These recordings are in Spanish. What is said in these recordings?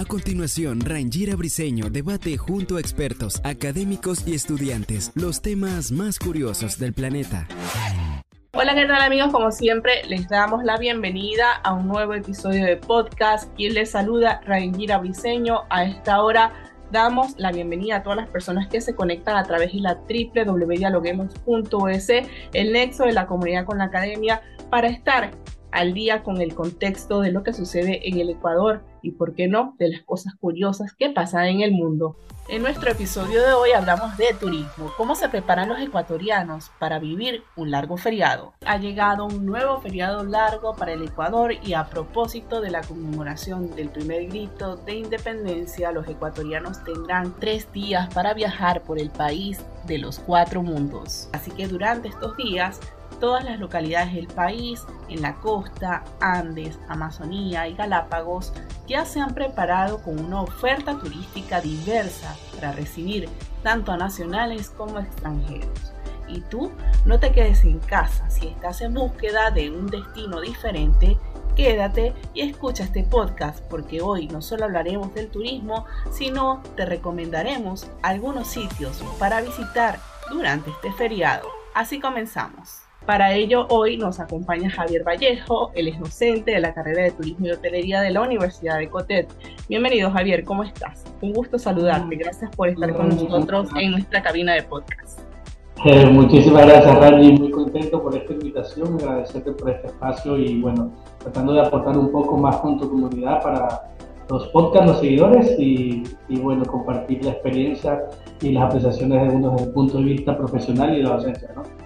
A continuación, Rangira Briseño debate junto a expertos, académicos y estudiantes los temas más curiosos del planeta. Hola, ¿qué tal amigos? Como siempre, les damos la bienvenida a un nuevo episodio de podcast. Quien les saluda, Rangira Briseño. A esta hora damos la bienvenida a todas las personas que se conectan a través de la www.dialoguemos.es, el nexo de la comunidad con la academia, para estar al día con el contexto de lo que sucede en el Ecuador y, por qué no, de las cosas curiosas que pasan en el mundo. En nuestro episodio de hoy hablamos de turismo, cómo se preparan los ecuatorianos para vivir un largo feriado. Ha llegado un nuevo feriado largo para el Ecuador y a propósito de la conmemoración del primer grito de independencia, los ecuatorianos tendrán tres días para viajar por el país de los cuatro mundos. Así que durante estos días todas las localidades del país, en la costa, Andes, Amazonía y Galápagos, ya se han preparado con una oferta turística diversa para recibir tanto a nacionales como extranjeros. Y tú no te quedes en casa, si estás en búsqueda de un destino diferente, quédate y escucha este podcast porque hoy no solo hablaremos del turismo, sino te recomendaremos algunos sitios para visitar durante este feriado. Así comenzamos. Para ello, hoy nos acompaña Javier Vallejo, él es docente de la carrera de Turismo y Hotelería de la Universidad de Cotet. Bienvenido, Javier, ¿cómo estás? Un gusto saludarte. Gracias por estar con nosotros en nuestra cabina de podcast. Eh, muchísimas gracias, Randy. Muy contento por esta invitación, agradecerte por este espacio y, bueno, tratando de aportar un poco más con tu comunidad para los podcasts, los seguidores y, y bueno, compartir la experiencia y las apreciaciones de uno desde el punto de vista profesional y de la docencia, ¿no?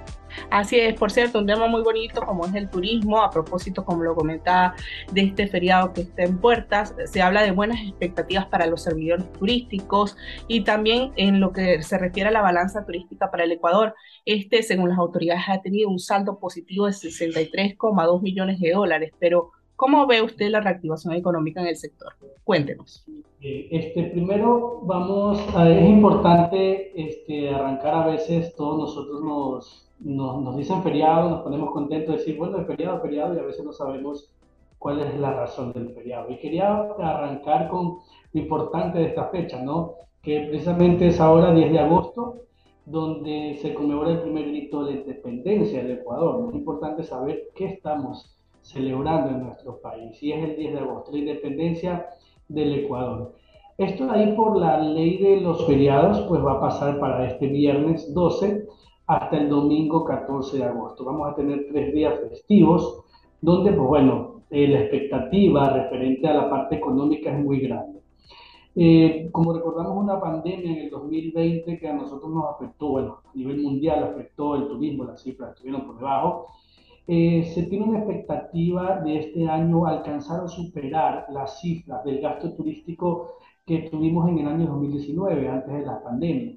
Así es, por cierto, un tema muy bonito como es el turismo, a propósito, como lo comentaba, de este feriado que está en puertas, se habla de buenas expectativas para los servidores turísticos y también en lo que se refiere a la balanza turística para el Ecuador. Este, según las autoridades, ha tenido un saldo positivo de 63,2 millones de dólares, pero ¿cómo ve usted la reactivación económica en el sector? Cuéntenos. Eh, este, primero, vamos, a, es importante este, arrancar a veces, todos nosotros nos nos, nos dicen feriado, nos ponemos contentos de decir, bueno, el feriado, feriado, y a veces no sabemos cuál es la razón del feriado. Y quería arrancar con lo importante de esta fecha, ¿no? Que precisamente es ahora 10 de agosto, donde se conmemora el primer grito de la independencia del Ecuador. Es importante saber qué estamos celebrando en nuestro país. Y es el 10 de agosto, la independencia del Ecuador. Esto ahí por la ley de los feriados, pues va a pasar para este viernes 12 hasta el domingo 14 de agosto. Vamos a tener tres días festivos donde, pues bueno, eh, la expectativa referente a la parte económica es muy grande. Eh, como recordamos una pandemia en el 2020 que a nosotros nos afectó, bueno, a nivel mundial afectó el turismo, las cifras estuvieron por debajo, eh, se tiene una expectativa de este año alcanzar o superar las cifras del gasto turístico que tuvimos en el año 2019, antes de la pandemia.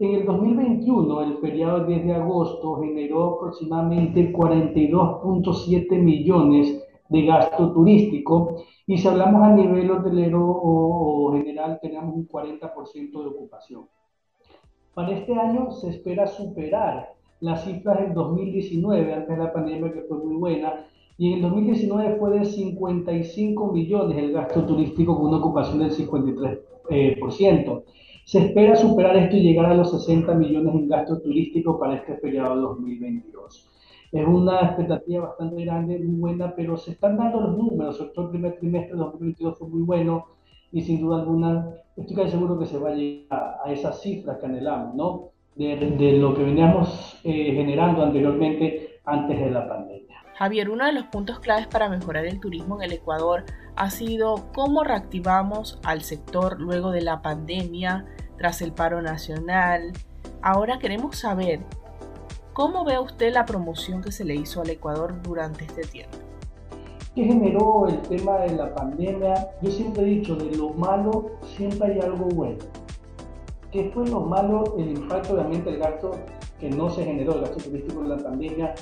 En el 2021, el feriado 10 de agosto generó aproximadamente 42.7 millones de gasto turístico y si hablamos a nivel hotelero o, general tenemos un 40% de ocupación. Para este año se espera superar las cifras del 2019, antes de la pandemia que fue muy buena, y en el 2019 fue de 55 millones el gasto turístico con una ocupación del 53%. Eh, se espera superar esto y llegar a los 60 millones en gasto turístico para este periodo 2022. Es una expectativa bastante grande, muy buena, pero se están dando los números. Sobre todo el primer trimestre de 2022 fue muy bueno y sin duda alguna estoy casi seguro que se va a llegar a esas cifras que anhelamos, ¿no? De, de lo que veníamos eh, generando anteriormente antes de la pandemia. Javier, uno de los puntos claves para mejorar el turismo en el Ecuador ha sido cómo reactivamos al sector luego de la pandemia tras el paro nacional. Ahora queremos saber cómo ve usted la promoción que se le hizo al Ecuador durante este tiempo. ¿Qué generó el tema de la pandemia? Yo siempre he dicho, de lo malo siempre hay algo bueno. ¿Qué fue lo malo? El impacto, obviamente, el gasto que no se generó, el gasto turístico en la pandemia.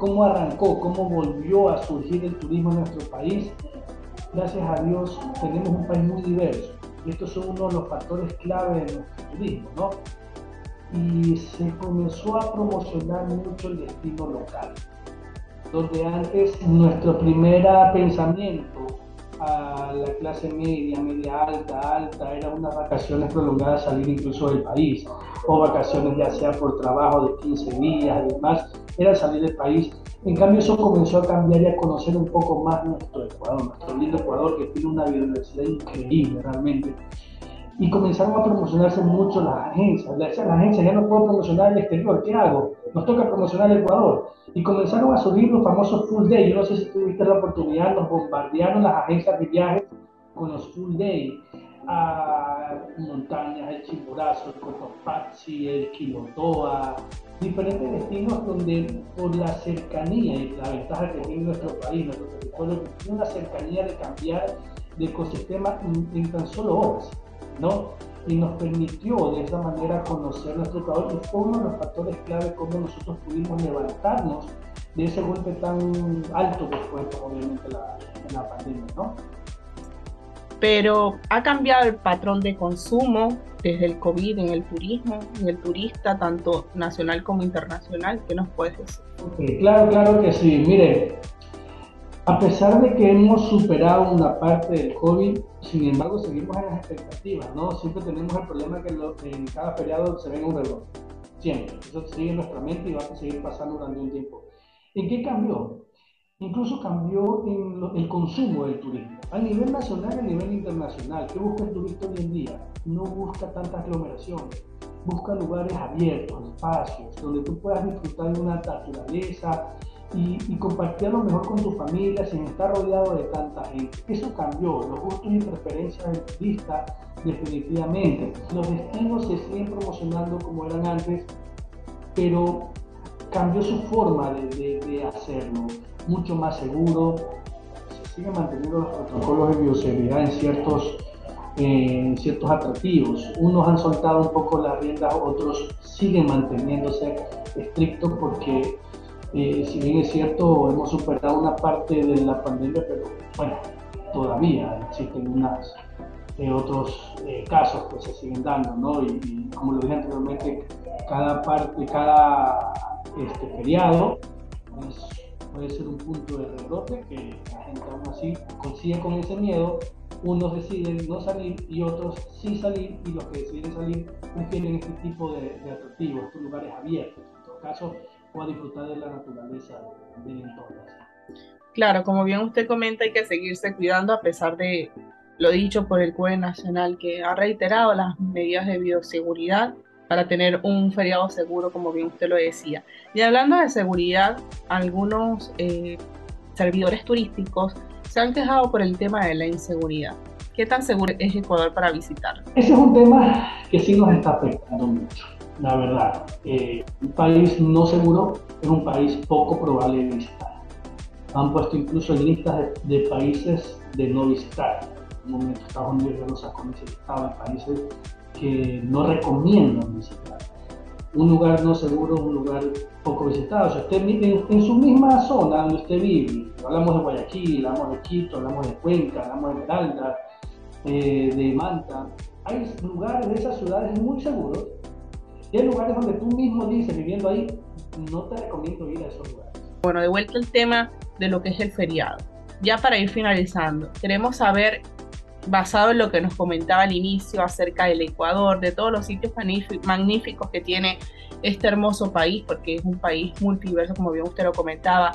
¿Cómo arrancó? ¿Cómo volvió a surgir el turismo en nuestro país? Gracias a Dios tenemos un país muy diverso y estos son uno de los factores clave de nuestro turismo, ¿no? Y se comenzó a promocionar mucho el destino local donde antes nuestro primer pensamiento a la clase media, media alta, alta, era unas vacaciones prolongadas, salir incluso del país, o vacaciones ya sea por trabajo de 15 días y demás, era salir del país. En cambio eso comenzó a cambiar y a conocer un poco más nuestro Ecuador, nuestro lindo Ecuador que tiene una biodiversidad increíble realmente y comenzaron a promocionarse mucho las agencias. Las, agencias ya no puedo promocionar el exterior, ¿qué hago? Nos toca promocionar el Ecuador. Y comenzaron a subir los famosos full day. Yo no sé si tuviste la oportunidad, nos bombardearon las agencias de viajes con los full day. A montañas, el Chimborazo, el Cotopaxi, el Quilotoa, diferentes destinos donde por la cercanía y la ventaja que tiene nuestro país, nuestro territorio, una cercanía de cambiar de ecosistema en tan solo horas. ¿no? Y nos permitió de esa manera conocer nuestro Ecuador y fue uno de los factores clave cómo nosotros pudimos levantarnos de ese golpe tan alto que fue obviamente la, la pandemia, ¿no? Pero ha cambiado el patrón de consumo desde el COVID en el turismo, en el turista, tanto nacional como internacional. ¿Qué nos puedes decir? claro, claro que sí. Mire, a pesar de que hemos superado una parte del COVID, sin embargo seguimos en las expectativas, ¿no? Siempre tenemos el problema que en cada feriado se ven un reloj. Siempre. Eso sigue en nuestra mente y va a seguir pasando durante un tiempo. ¿En qué cambió? Incluso cambió el consumo del turismo. A nivel nacional y a nivel internacional. ¿Qué busca el turista hoy en día? No busca tanta aglomeración. Busca lugares abiertos, espacios, donde tú puedas disfrutar de una naturaleza, y, compartir a lo mejor con tu familia sin estar rodeado de tanta gente. Eso cambió, los gustos y preferencias del turista definitivamente. Los destinos se siguen promocionando como eran antes, pero cambió su forma de, hacerlo, mucho más seguro, se siguen manteniendo los protocolos de bioseguridad en ciertos, en ciertos atractivos. Unos han soltado un poco las riendas, otros siguen manteniéndose estrictos porque eh, si bien es cierto, hemos superado una parte de la pandemia, pero bueno, todavía existen unas, eh, otros eh, casos que se siguen dando, ¿no? Y, como lo dije anteriormente, cada parte, cada este, feriado puede ser un punto de rebrote que la gente aún así consigue con ese miedo. Unos deciden no salir y otros sí salir, y los que deciden salir prefieren este tipo de, de atractivos, estos lugares abiertos. En todo caso, o a disfrutar de la naturaleza del entorno. Claro, como bien usted comenta, hay que seguirse cuidando a pesar de lo dicho por el CUE Nacional, que ha reiterado las medidas de bioseguridad para tener un feriado seguro, como bien usted lo decía. Y hablando de seguridad, algunos eh, servidores turísticos se han quejado por el tema de la inseguridad. ¿Qué tan seguro es Ecuador para visitar? Ese es un tema que sí nos está afectando mucho la verdad. Eh, un país no seguro es un país poco probable de visitar. Han puesto incluso en listas de, países de no visitar. En un momento Estados Unidos ya lo sacó en listado de países que no recomiendan visitar. Un lugar no seguro un lugar poco visitado. Si usted en, en su misma zona donde usted vive, hablamos de Guayaquil, hablamos de Quito, hablamos de Cuenca, hablamos de Esmeralda, eh, de Manta, hay lugares de esas ciudades muy seguros y hay lugares donde tú mismo dices, viviendo ahí, no te recomiendo ir a esos lugares. Bueno, de vuelta al tema de lo que es el feriado. Ya para ir finalizando, queremos saber, basado en lo que nos comentaba al inicio acerca del Ecuador, de todos los sitios magníficos que tiene este hermoso país, porque es un país multiverso, como bien usted lo comentaba,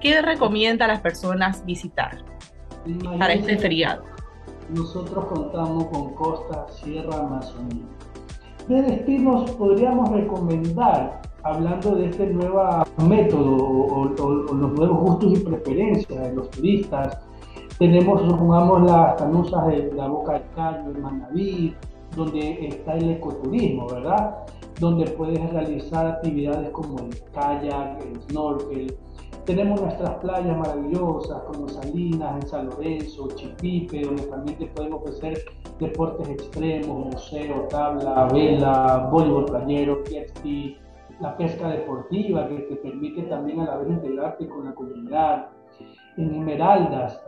¿qué recomienda a las personas visitar para este feriado? Nosotros contamos con costa, sierra, Amazonía ¿Qué destinos podríamos recomendar hablando de este nuevo método o, los nuevos gustos y preferencias de los turistas? Tenemos, supongamos, las canuzas de la Boca del Caño, el Manaví, donde está el ecoturismo, ¿verdad? donde puedes realizar actividades como el kayak, el snorkel. Tenemos nuestras playas maravillosas como Salinas, en San Lorenzo, Chipipe, donde también te pueden ofrecer deportes extremos, museo, tabla, vela, voleibol playero, jet ski, la pesca deportiva que te permite también a la vez integrarte con la comunidad. En Esmeraldas,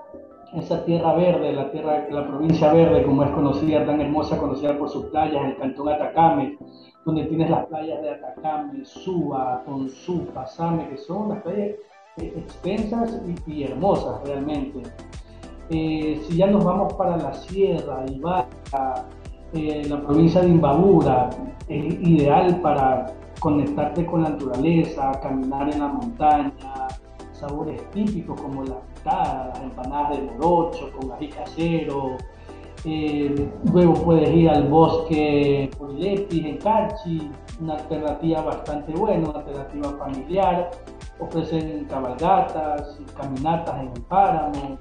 esa tierra verde, la tierra, la provincia verde, como es conocida, tan hermosa, conocida por sus playas, el cantón Atacame, donde tienes las playas de Atacame, Suba, Tonsú, Pasame, que son las playas eh, extensas y, hermosas realmente. Eh, si ya nos vamos para la sierra, Ibarra, eh, la provincia de Imbabura, es ideal para conectarte con la naturaleza, caminar en la montaña, sabores típicos como la pitada, las empanadas de morocho con ají casero. Eh, luego puedes ir al bosque Polilepis en Cachi, una alternativa bastante buena, una alternativa familiar. Ofrecen cabalgatas, caminatas en el páramo.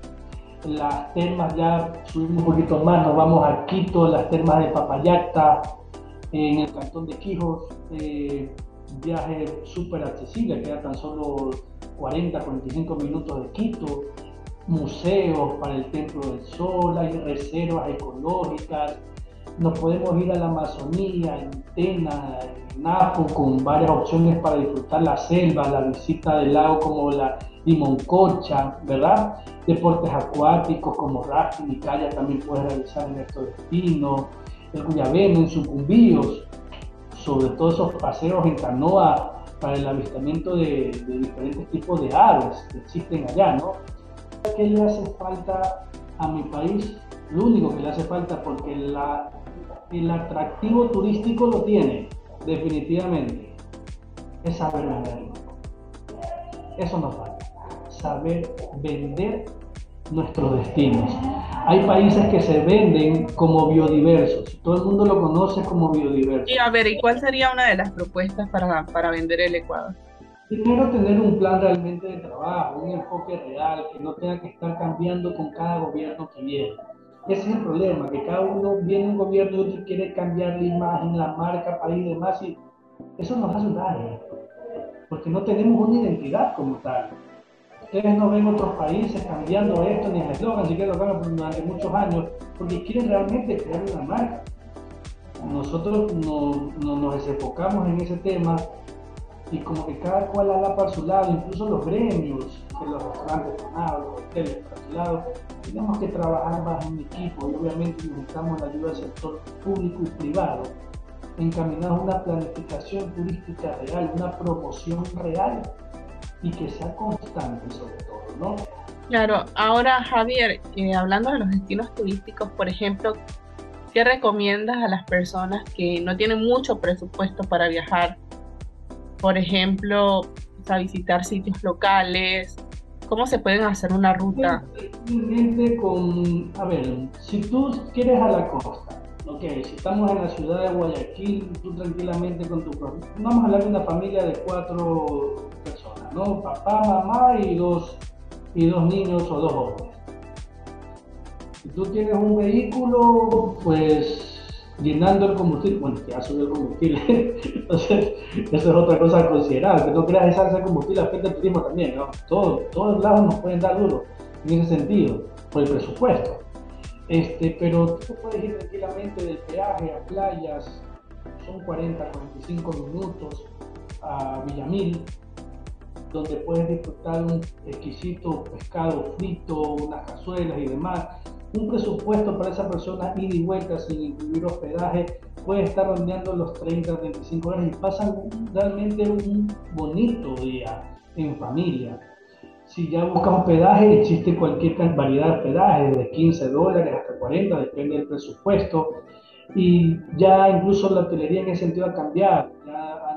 Las termas ya subimos un poquito más, nos vamos a Quito, las termas de Papayacta, en el cantón de Quijos, eh, viaje súper accesible, queda tan solo 40, 45 minutos de Quito, museos para el Templo del Sol, hay reservas ecológicas, nos podemos ir a la Amazonía, en Tena, en Napo, con varias opciones para disfrutar la selva, la visita del lago como la Limoncocha, ¿verdad? Deportes acuáticos como rafting y kayak también puedes realizar en estos destinos el Cuyabeno, en Sucumbíos, sobre todo esos paseos en canoa para el avistamiento de, diferentes tipos de aves que existen allá, ¿no? ¿Qué le hace falta a mi país? Lo único que le hace falta, porque el atractivo turístico lo tiene, definitivamente, es saber venderlo. Eso nos falta, saber vender nuestros destinos. Hay países que se venden como biodiversos, todo el mundo lo conoce como biodiverso. Y a ver, ¿y cuál sería una de las propuestas para, para vender el Ecuador? Primero, tener un plan realmente de trabajo, un enfoque real, que no tenga que estar cambiando con cada gobierno que viene. Ese es el problema, que cada uno viene un gobierno y otro quiere cambiar la imagen, la marca, país y demás, y eso nos hace daño, porque no tenemos una identidad como tal. Ustedes no ven otros países cambiando esto ni el eslogan, siquiera lo cambian durante muchos años, porque quieren realmente crear una marca. Nosotros no, nos desenfocamos en ese tema y como que cada cual habla para su lado, incluso los gremios, que los restaurantes los hoteles para su lado, tenemos que trabajar más en equipo y obviamente necesitamos la ayuda del sector público y privado encaminar una planificación turística real, una promoción real y que sea constante sobre todo, ¿no? Claro, ahora Javier, eh, hablando de los destinos turísticos, por ejemplo, ¿qué recomiendas a las personas que no tienen mucho presupuesto para viajar? Por ejemplo, a visitar sitios locales, ¿cómo se pueden hacer una ruta? con, a ver, si tú quieres a la costa, ok, si estamos en la ciudad de Guayaquil, tú tranquilamente con tu vamos a hablar de una familia de cuatro ¿no? Papá, mamá y dos, y dos niños o dos jóvenes. Si tú tienes un vehículo, pues llenando el combustible, bueno, ya subió el combustible, entonces eso es otra cosa a considerar, que no creas esa de combustible afecta el turismo también, ¿no? Todo, todos lados nos pueden dar duro en ese sentido, por el presupuesto. Este, pero tú puedes ir tranquilamente del peaje a playas, son 40, 45 minutos a Villamil, donde puedes disfrutar un exquisito pescado frito, unas cazuelas y demás. Un presupuesto para esa persona ida y vuelta sin incluir hospedaje puede estar rondeando los 30, 35 dólares y pasan realmente un bonito día en familia. Si ya buscas hospedaje, existe cualquier variedad de hospedaje, desde 15 dólares hasta 40, depende del presupuesto. Y ya incluso la hotelería en ese sentido ha cambiado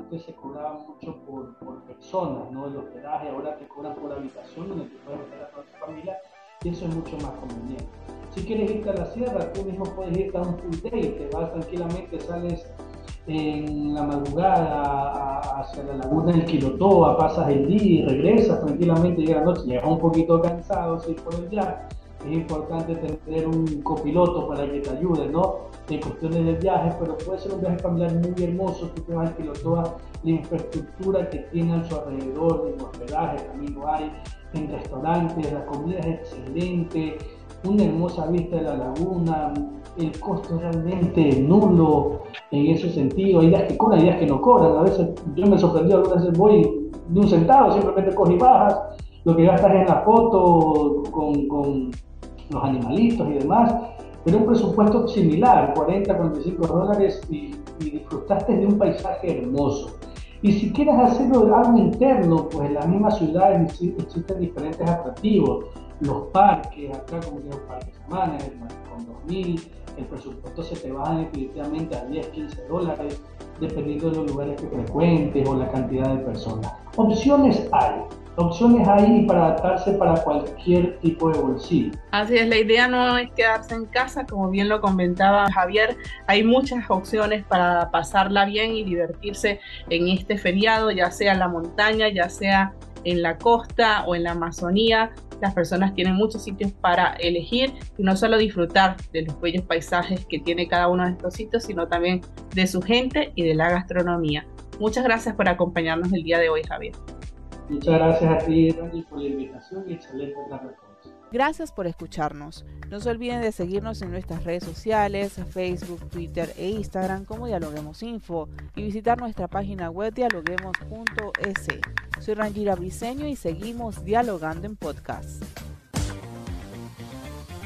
antes se cobraba mucho por, personas, ¿no? El hospedaje, ahora te cobran por habitación donde te puedes meter a toda tu familia y eso es mucho más conveniente. Si quieres irte a la sierra, tú mismo puedes irte a un full day, te vas tranquilamente, sales en la madrugada hacia la laguna del Quilotoa, pasas el día y regresas tranquilamente, llega la noche, llegas un poquito cansado, sí, por el día, es importante tener un copiloto para que te ayude, ¿no? En cuestiones de viaje, pero puede ser un viaje familiar muy hermoso, tú te vas a toda la infraestructura que tiene a su alrededor, en hospedaje también lo hay, en restaurantes, la comida es excelente, una hermosa vista de la laguna, el costo realmente nulo en ese sentido, hay días que cobran, días que no cobran, a veces yo me sorprendí, algunas veces voy de un centavo, simplemente coges y bajas, lo que gastas en la foto con, con los animalitos y demás, pero un presupuesto similar, 40, 45 dólares y, disfrutaste de un paisaje hermoso. Y si quieres hacerlo algo interno, pues en la misma ciudad existen diferentes atractivos. Los parques, acá como que los parques semanas, con 2000, el presupuesto se te baja definitivamente a 10, 15 dólares, dependiendo de los lugares que frecuentes o la cantidad de personas. Opciones hay, opciones hay para adaptarse para cualquier tipo de bolsillo. Así es, la idea no es quedarse en casa, como bien lo comentaba Javier, hay muchas opciones para pasarla bien y divertirse en este feriado, ya sea en la montaña, ya sea en la costa o en la Amazonía. Las personas tienen muchos sitios para elegir y no solo disfrutar de los bellos paisajes que tiene cada uno de estos sitios, sino también de su gente y de la gastronomía. Muchas gracias por acompañarnos el día de hoy, Javier. Muchas gracias a ti, Dani, por la invitación y excelente trabajo. Gracias por escucharnos. No se olviden de seguirnos en nuestras redes sociales, Facebook, Twitter e Instagram como Dialoguemos Info y visitar nuestra página web dialoguemos.es. Soy Rangira Briseño y seguimos dialogando en podcast.